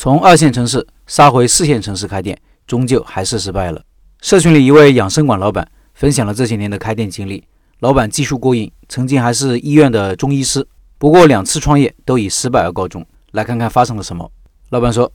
从二线城市杀回四线城市开店，终究还是失败了。社群里一位养生馆老板分享了这些年的开店经历。老板技术过硬，曾经还是医院的中医师，不过两次创业都以失败而告终。来看看发生了什么。老板说：“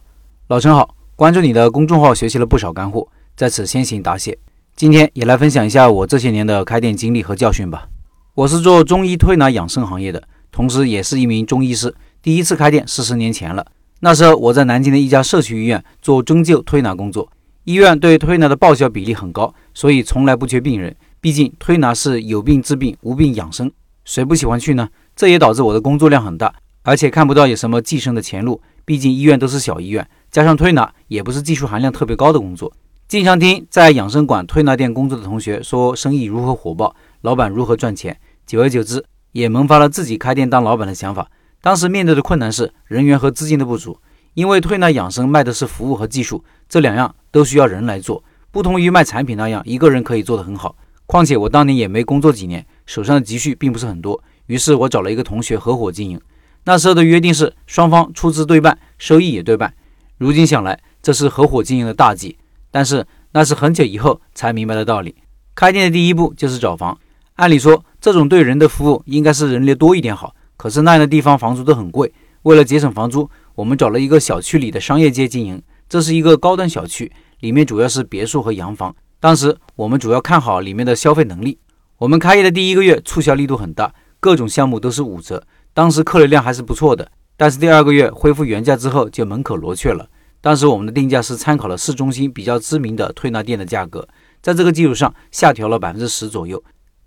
老陈好，关注你的公众号，学习了不少干货，在此先行答谢。今天也来分享一下我这些年的开店经历和教训吧。我是做中医推拿养生行业的，同时也是一名中医师。第一次开店四十年前了。”那时候我在南京的一家社区医院做针灸推拿工作，医院对推拿的报销比例很高，所以从来不缺病人。毕竟推拿是有病治病，无病养生，谁不喜欢去呢？这也导致我的工作量很大，而且看不到有什么晋升的前路。毕竟医院都是小医院，加上推拿也不是技术含量特别高的工作。经常听在养生馆、推拿店工作的同学说生意如何火爆，老板如何赚钱，久而久之也萌发了自己开店当老板的想法。当时面对的困难是人员和资金的不足，因为推拿养生卖的是服务和技术，这两样都需要人来做，不同于卖产品那样一个人可以做得很好。况且我当年也没工作几年，手上的积蓄并不是很多，于是我找了一个同学合伙经营。那时候的约定是双方出资对半，收益也对半。如今想来，这是合伙经营的大忌，但是那是很久以后才明白的道理。开店的第一步就是找房，按理说这种对人的服务应该是人流多一点好。可是那样的地方房租都很贵，为了节省房租，我们找了一个小区里的商业街经营。这是一个高端小区，里面主要是别墅和洋房。当时我们主要看好里面的消费能力。我们开业的第一个月促销力度很大，各种项目都是五折。当时客流量还是不错的，但是第二个月恢复原价之后就门可罗雀了。当时我们的定价是参考了市中心比较知名的推拿店的价格，在这个基础上下调了百分之十左右。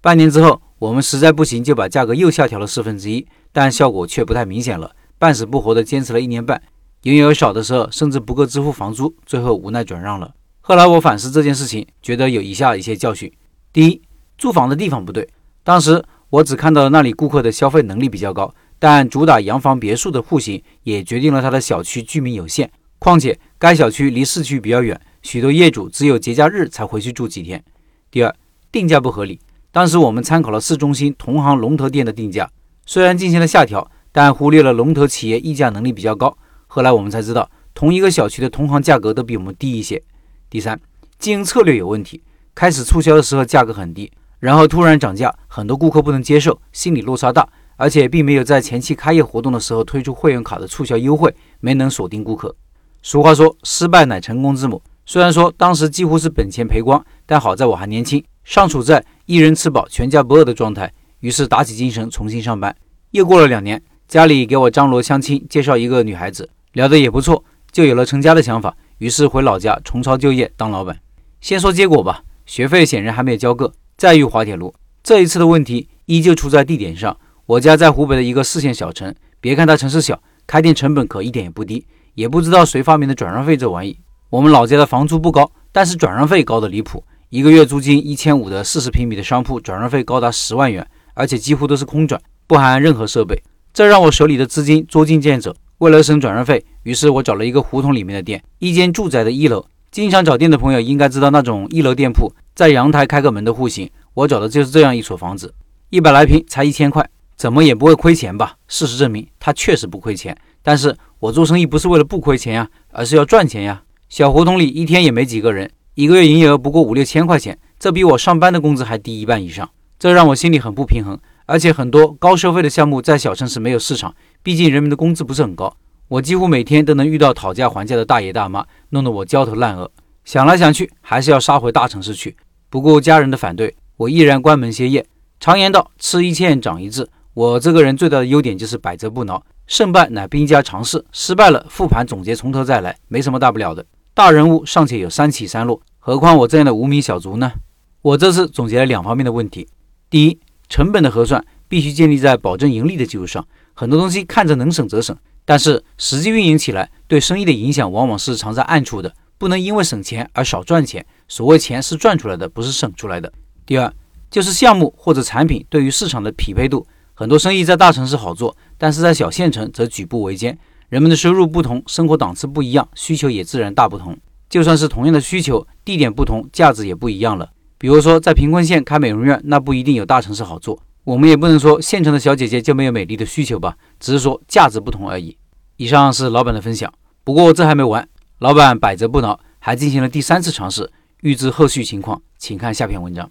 半年之后，我们实在不行就把价格又下调了四分之一。但效果却不太明显了，半死不活的坚持了一年半，营业额少的时候甚至不够支付房租，最后无奈转让了。后来我反思这件事情，觉得有以下一些教训：第一，租房的地方不对。当时我只看到了那里顾客的消费能力比较高，但主打洋房别墅的户型也决定了他的小区居民有限。况且该小区离市区比较远，许多业主只有节假日才回去住几天。第二，定价不合理。当时我们参考了市中心同行龙头店的定价。虽然进行了下调，但忽略了龙头企业议价能力比较高。后来我们才知道，同一个小区的同行价格都比我们低一些。第三，经营策略有问题。开始促销的时候价格很低，然后突然涨价，很多顾客不能接受，心理落差大，而且并没有在前期开业活动的时候推出会员卡的促销优惠，没能锁定顾客。俗话说，失败乃成功之母。虽然说当时几乎是本钱赔光，但好在我还年轻，尚处在一人吃饱全家不饿的状态。于是打起精神重新上班。又过了两年，家里给我张罗相亲，介绍一个女孩子，聊得也不错，就有了成家的想法。于是回老家重操旧业当老板。先说结果吧，学费显然还没有交够。再遇滑铁卢，这一次的问题依旧出在地点上。我家在湖北的一个四线小城，别看它城市小，开店成本可一点也不低。也不知道谁发明的转让费这玩意。我们老家的房租不高，但是转让费高的离谱，一个月租金一千五的四十平米的商铺，转让费高达十万元。而且几乎都是空转，不含任何设备，这让我手里的资金捉襟见肘。为了省转让费，于是我找了一个胡同里面的店，一间住宅的一楼。经常找店的朋友应该知道那种一楼店铺在阳台开个门的户型，我找的就是这样一所房子，一百来平才一千块，怎么也不会亏钱吧？事实证明，它确实不亏钱。但是我做生意不是为了不亏钱呀，而是要赚钱呀。小胡同里一天也没几个人，一个月营业额不过五六千块钱，这比我上班的工资还低一半以上。这让我心里很不平衡，而且很多高收费的项目在小城市没有市场，毕竟人们的工资不是很高。我几乎每天都能遇到讨价还价的大爷大妈，弄得我焦头烂额。想来想去，还是要杀回大城市去。不顾家人的反对，我毅然关门歇业。常言道，吃一堑长一智。我这个人最大的优点就是百折不挠，胜败乃兵家常事，失败了复盘总结，从头再来，没什么大不了的。大人物尚且有三起三落，何况我这样的无名小卒呢？我这次总结了两方面的问题。第一，成本的核算必须建立在保证盈利的基础上。很多东西看着能省则省，但是实际运营起来对生意的影响往往是藏在暗处的。不能因为省钱而少赚钱。所谓钱是赚出来的，不是省出来的。第二，就是项目或者产品对于市场的匹配度。很多生意在大城市好做，但是在小县城则举步维艰。人们的收入不同，生活档次不一样，需求也自然大不同。就算是同样的需求，地点不同，价值也不一样了。比如说，在贫困县开美容院，那不一定有大城市好做。我们也不能说县城的小姐姐就没有美丽的需求吧，只是说价值不同而已。以上是老板的分享，不过这还没完，老板百折不挠，还进行了第三次尝试。预知后续情况，请看下篇文章。